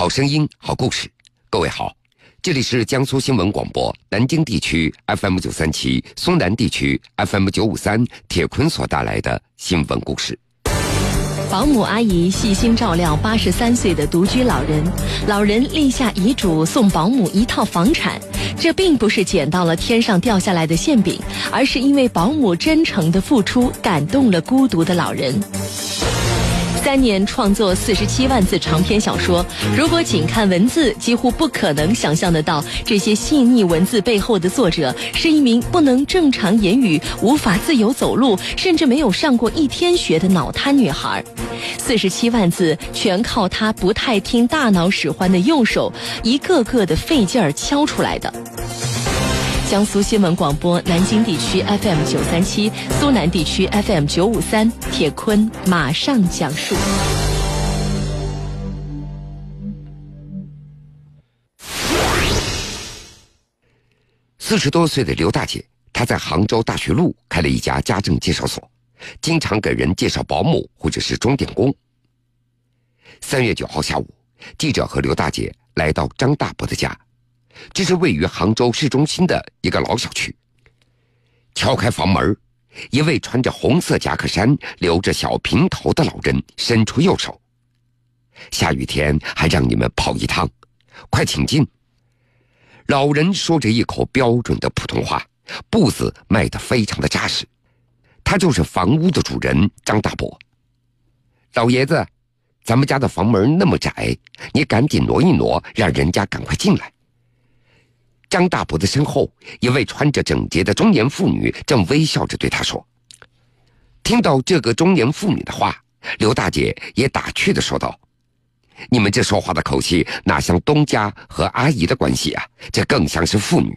好声音，好故事。各位好，这里是江苏新闻广播南京地区 FM 九三七、松南地区 FM 九五三，铁坤所带来的新闻故事。保姆阿姨细心照料八十三岁的独居老人，老人立下遗嘱送保姆一套房产。这并不是捡到了天上掉下来的馅饼，而是因为保姆真诚的付出感动了孤独的老人。三年创作四十七万字长篇小说，如果仅看文字，几乎不可能想象得到这些细腻文字背后的作者是一名不能正常言语、无法自由走路，甚至没有上过一天学的脑瘫女孩。四十七万字全靠她不太听大脑使唤的右手，一个个的费劲儿敲出来的。江苏新闻广播南京地区 FM 九三七，苏南地区 FM 九五三，铁坤马上讲述。四十多岁的刘大姐，她在杭州大学路开了一家家政介绍所，经常给人介绍保姆或者是钟点工。三月九号下午，记者和刘大姐来到张大伯的家。这是位于杭州市中心的一个老小区。敲开房门，一位穿着红色夹克衫、留着小平头的老人伸出右手：“下雨天还让你们跑一趟，快请进。”老人说着一口标准的普通话，步子迈得非常的扎实。他就是房屋的主人张大伯。老爷子，咱们家的房门那么窄，你赶紧挪一挪，让人家赶快进来。张大伯的身后，一位穿着整洁的中年妇女正微笑着对他说：“听到这个中年妇女的话，刘大姐也打趣的说道：‘你们这说话的口气，哪像东家和阿姨的关系啊？这更像是父女。’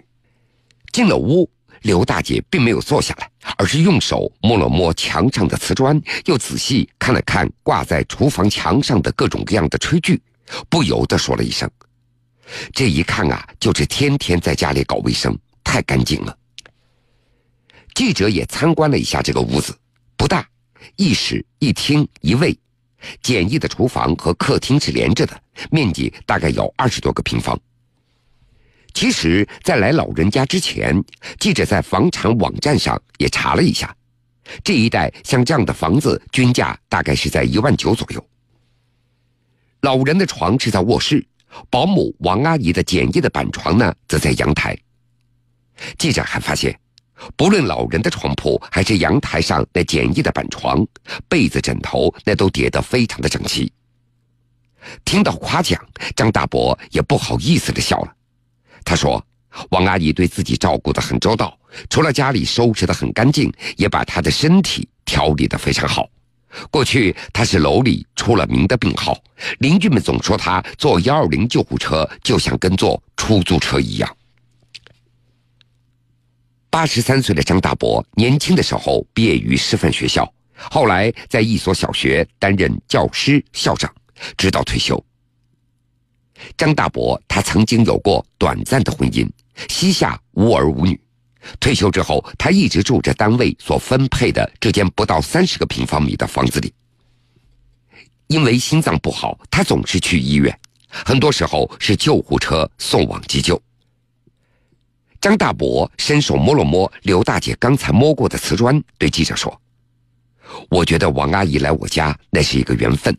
进了屋，刘大姐并没有坐下来，而是用手摸了摸墙上的瓷砖，又仔细看了看挂在厨房墙上的各种各样的炊具，不由得说了一声。”这一看啊，就是天天在家里搞卫生，太干净了。记者也参观了一下这个屋子，不大，一室一厅一卫，简易的厨房和客厅是连着的，面积大概有二十多个平方。其实，在来老人家之前，记者在房产网站上也查了一下，这一带像这样的房子均价大概是在一万九左右。老人的床是在卧室。保姆王阿姨的简易的板床呢，则在阳台。记者还发现，不论老人的床铺还是阳台上那简易的板床，被子枕头那都叠得非常的整齐。听到夸奖，张大伯也不好意思的笑了。他说：“王阿姨对自己照顾的很周到，除了家里收拾的很干净，也把她的身体调理的非常好。”过去他是楼里出了名的病号，邻居们总说他坐幺二零救护车就像跟坐出租车一样。八十三岁的张大伯年轻的时候毕业于师范学校，后来在一所小学担任教师、校长，直到退休。张大伯他曾经有过短暂的婚姻，膝下无儿无女。退休之后，他一直住着单位所分配的这间不到三十个平方米的房子里。因为心脏不好，他总是去医院，很多时候是救护车送往急救。张大伯伸手摸了摸刘大姐刚才摸过的瓷砖，对记者说：“我觉得王阿姨来我家那是一个缘分。”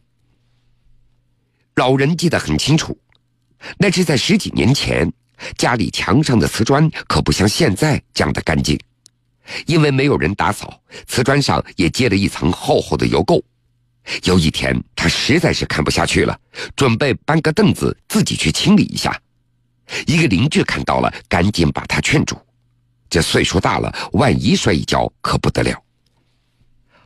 老人记得很清楚，那是在十几年前。家里墙上的瓷砖可不像现在这样的干净，因为没有人打扫，瓷砖上也结了一层厚厚的油垢。有一天，他实在是看不下去了，准备搬个凳子自己去清理一下。一个邻居看到了，赶紧把他劝住。这岁数大了，万一摔一跤可不得了。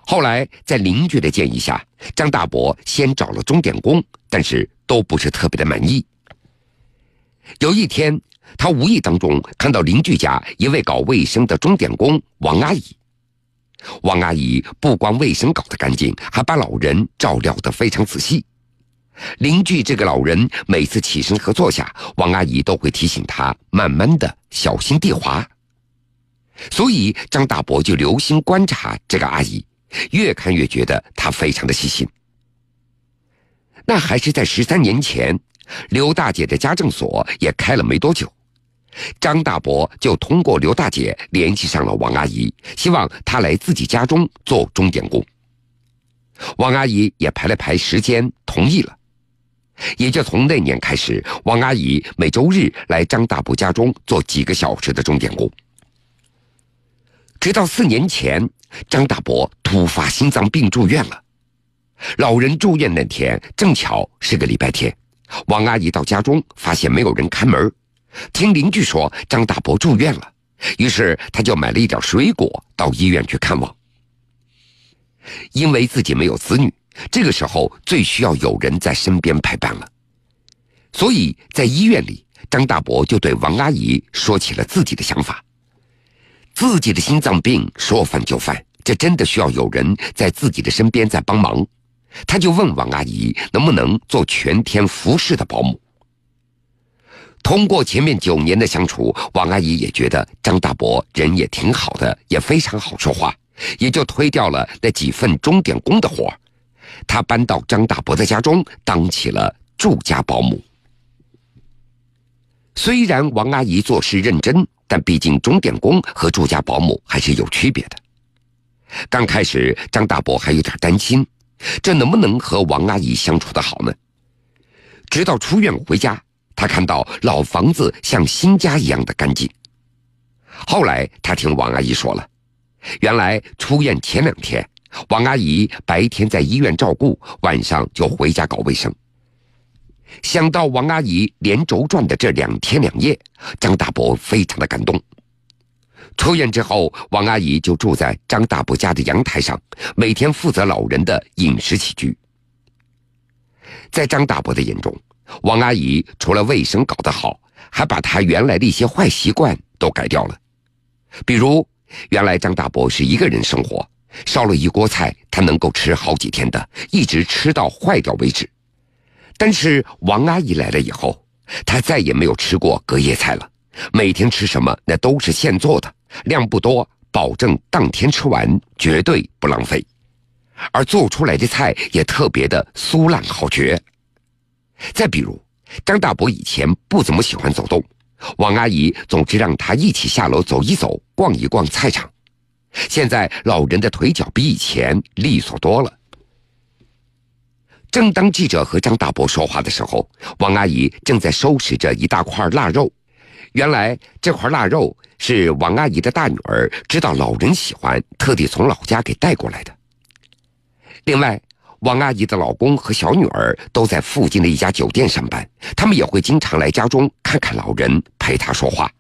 后来在邻居的建议下，张大伯先找了钟点工，但是都不是特别的满意。有一天，他无意当中看到邻居家一位搞卫生的钟点工王阿姨。王阿姨不光卫生搞得干净，还把老人照料得非常仔细。邻居这个老人每次起身和坐下，王阿姨都会提醒他慢慢的小心地滑。所以张大伯就留心观察这个阿姨，越看越觉得她非常的细心。那还是在十三年前。刘大姐的家政所也开了没多久，张大伯就通过刘大姐联系上了王阿姨，希望她来自己家中做钟点工。王阿姨也排了排时间，同意了。也就从那年开始，王阿姨每周日来张大伯家中做几个小时的钟点工。直到四年前，张大伯突发心脏病住院了。老人住院那天正巧是个礼拜天，王阿姨到家中发现没有人开门，听邻居说张大伯住院了，于是她就买了一点水果到医院去看望。因为自己没有子女，这个时候最需要有人在身边陪伴了，所以在医院里，张大伯就对王阿姨说起了自己的想法。自己的心脏病说犯就犯，这真的需要有人在自己的身边在帮忙。他就问王阿姨能不能做全天服侍的保姆。通过前面九年的相处，王阿姨也觉得张大伯人也挺好的，也非常好说话，也就推掉了那几份钟点工的活她搬到张大伯的家中当起了住家保姆。虽然王阿姨做事认真，但毕竟钟点工和住家保姆还是有区别的。刚开始，张大伯还有点担心。这能不能和王阿姨相处的好呢？直到出院回家，他看到老房子像新家一样的干净。后来他听王阿姨说了，原来出院前两天，王阿姨白天在医院照顾，晚上就回家搞卫生。想到王阿姨连轴转的这两天两夜，张大伯非常的感动。出院之后，王阿姨就住在张大伯家的阳台上，每天负责老人的饮食起居。在张大伯的眼中，王阿姨除了卫生搞得好，还把他原来的一些坏习惯都改掉了。比如，原来张大伯是一个人生活，烧了一锅菜，他能够吃好几天的，一直吃到坏掉为止。但是王阿姨来了以后，他再也没有吃过隔夜菜了，每天吃什么那都是现做的。量不多，保证当天吃完，绝对不浪费。而做出来的菜也特别的酥烂好绝。再比如，张大伯以前不怎么喜欢走动，王阿姨总是让他一起下楼走一走，逛一逛菜场。现在老人的腿脚比以前利索多了。正当记者和张大伯说话的时候，王阿姨正在收拾着一大块腊肉。原来这块腊肉是王阿姨的大女儿知道老人喜欢，特地从老家给带过来的。另外，王阿姨的老公和小女儿都在附近的一家酒店上班，他们也会经常来家中看看老人，陪他说话。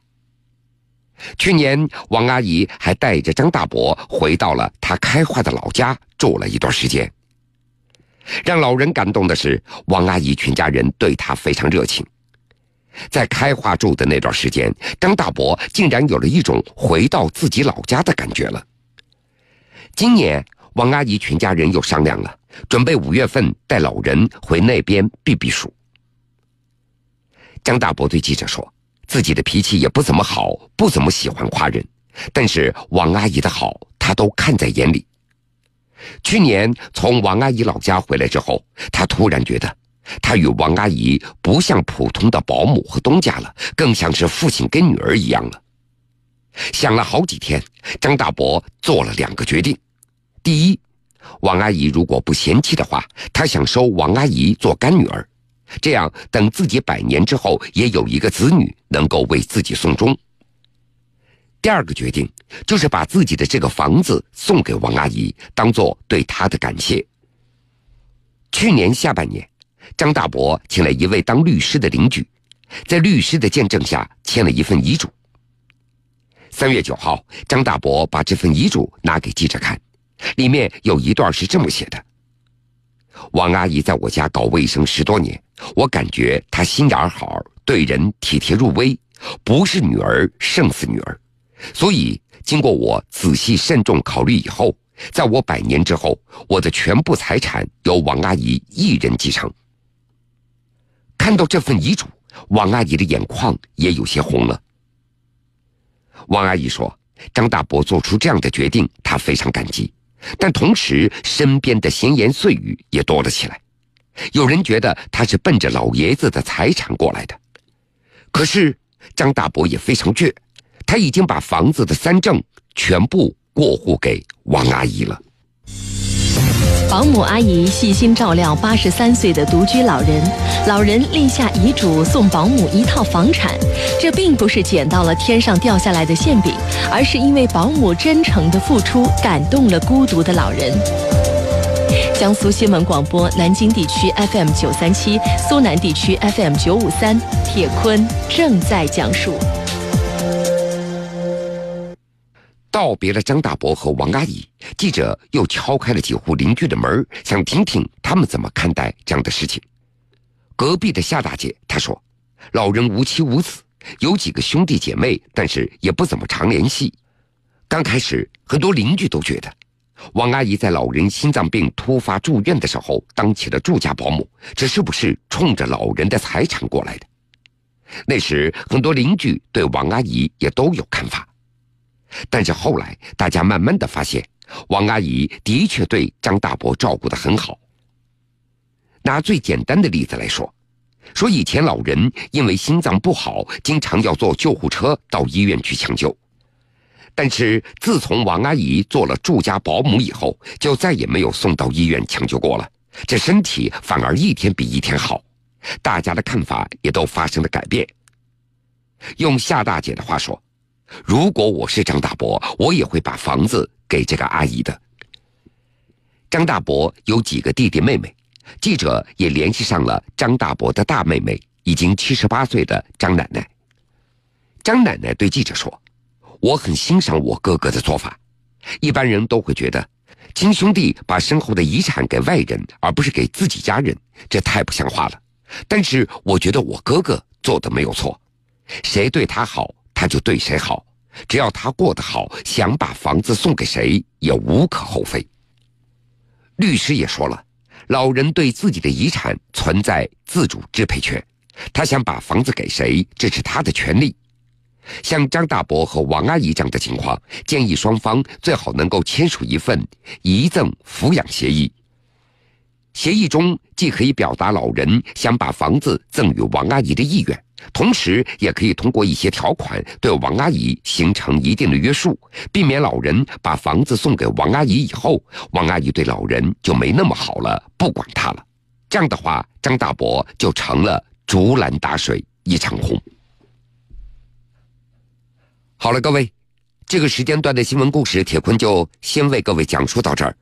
去年，王阿姨还带着张大伯回到了他开化的老家住了一段时间。让老人感动的是，王阿姨全家人对他非常热情。在开化住的那段时间，张大伯竟然有了一种回到自己老家的感觉了。今年，王阿姨全家人又商量了，准备五月份带老人回那边避避暑。张大伯对记者说：“自己的脾气也不怎么好，不怎么喜欢夸人，但是王阿姨的好，他都看在眼里。去年从王阿姨老家回来之后，他突然觉得。”他与王阿姨不像普通的保姆和东家了，更像是父亲跟女儿一样了。想了好几天，张大伯做了两个决定：第一，王阿姨如果不嫌弃的话，他想收王阿姨做干女儿，这样等自己百年之后，也有一个子女能够为自己送终。第二个决定就是把自己的这个房子送给王阿姨，当做对她的感谢。去年下半年。张大伯请了一位当律师的邻居，在律师的见证下签了一份遗嘱。三月九号，张大伯把这份遗嘱拿给记者看，里面有一段是这么写的：“王阿姨在我家搞卫生十多年，我感觉她心眼好，对人体贴入微，不是女儿胜似女儿。所以经过我仔细慎重考虑以后，在我百年之后，我的全部财产由王阿姨一人继承。”看到这份遗嘱，王阿姨的眼眶也有些红了。王阿姨说：“张大伯做出这样的决定，她非常感激，但同时身边的闲言碎语也多了起来。有人觉得他是奔着老爷子的财产过来的。可是张大伯也非常倔，他已经把房子的三证全部过户给王阿姨了。保姆阿姨细心照料八十三岁的独居老人，老人立下遗嘱送保姆一套房产。这并不是捡到了天上掉下来的馅饼，而是因为保姆真诚的付出感动了孤独的老人。江苏新闻广播南京地区 FM 九三七，苏南地区 FM 九五三，铁坤正在讲述。道别了张大伯和王阿姨，记者又敲开了几户邻居的门，想听听他们怎么看待这样的事情。隔壁的夏大姐她说：“老人无妻无子，有几个兄弟姐妹，但是也不怎么常联系。刚开始，很多邻居都觉得，王阿姨在老人心脏病突发住院的时候当起了住家保姆，这是不是冲着老人的财产过来的？那时，很多邻居对王阿姨也都有看法。”但是后来，大家慢慢的发现，王阿姨的确对张大伯照顾的很好。拿最简单的例子来说，说以前老人因为心脏不好，经常要坐救护车到医院去抢救。但是自从王阿姨做了住家保姆以后，就再也没有送到医院抢救过了，这身体反而一天比一天好，大家的看法也都发生了改变。用夏大姐的话说。如果我是张大伯，我也会把房子给这个阿姨的。张大伯有几个弟弟妹妹，记者也联系上了张大伯的大妹妹，已经七十八岁的张奶奶。张奶奶对记者说：“我很欣赏我哥哥的做法。一般人都会觉得，亲兄弟把身后的遗产给外人，而不是给自己家人，这太不像话了。但是我觉得我哥哥做的没有错，谁对他好。”他就对谁好，只要他过得好，想把房子送给谁也无可厚非。律师也说了，老人对自己的遗产存在自主支配权，他想把房子给谁，这是他的权利。像张大伯和王阿姨这样的情况，建议双方最好能够签署一份遗赠抚养协议。协议中既可以表达老人想把房子赠与王阿姨的意愿。同时，也可以通过一些条款对王阿姨形成一定的约束，避免老人把房子送给王阿姨以后，王阿姨对老人就没那么好了，不管他了。这样的话，张大伯就成了竹篮打水一场空。好了，各位，这个时间段的新闻故事，铁坤就先为各位讲述到这儿。